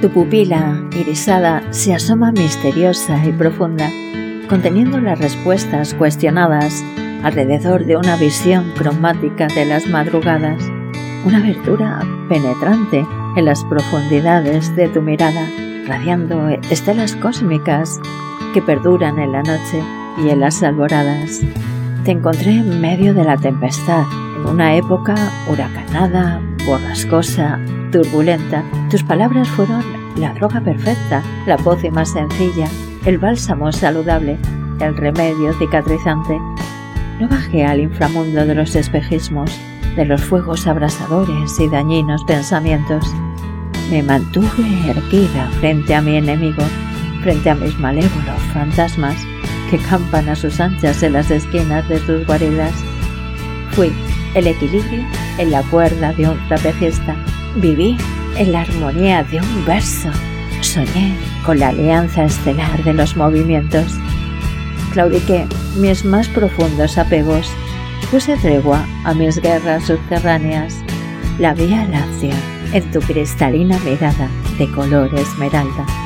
Tu pupila irisada se asoma misteriosa y profunda, conteniendo las respuestas cuestionadas alrededor de una visión cromática de las madrugadas, una abertura penetrante en las profundidades de tu mirada, radiando estelas cósmicas que perduran en la noche y en las alboradas. Te encontré en medio de la tempestad, en una época huracanada, borrascosa, turbulenta. Tus palabras fueron la droga perfecta, la pócima sencilla, el bálsamo saludable, el remedio cicatrizante. No bajé al inframundo de los espejismos, de los fuegos abrasadores y dañinos pensamientos. Me mantuve erguida frente a mi enemigo, frente a mis malévolos fantasmas que campan a sus anchas en las esquinas de tus guaridas. Fui el equilibrio en la cuerda de un trapecista. Viví en la armonía de un verso. Soñé con la alianza estelar de los movimientos. Claudiqué mis más profundos apegos. Puse tregua a mis guerras subterráneas. La vía láctea en tu cristalina mirada de color esmeralda.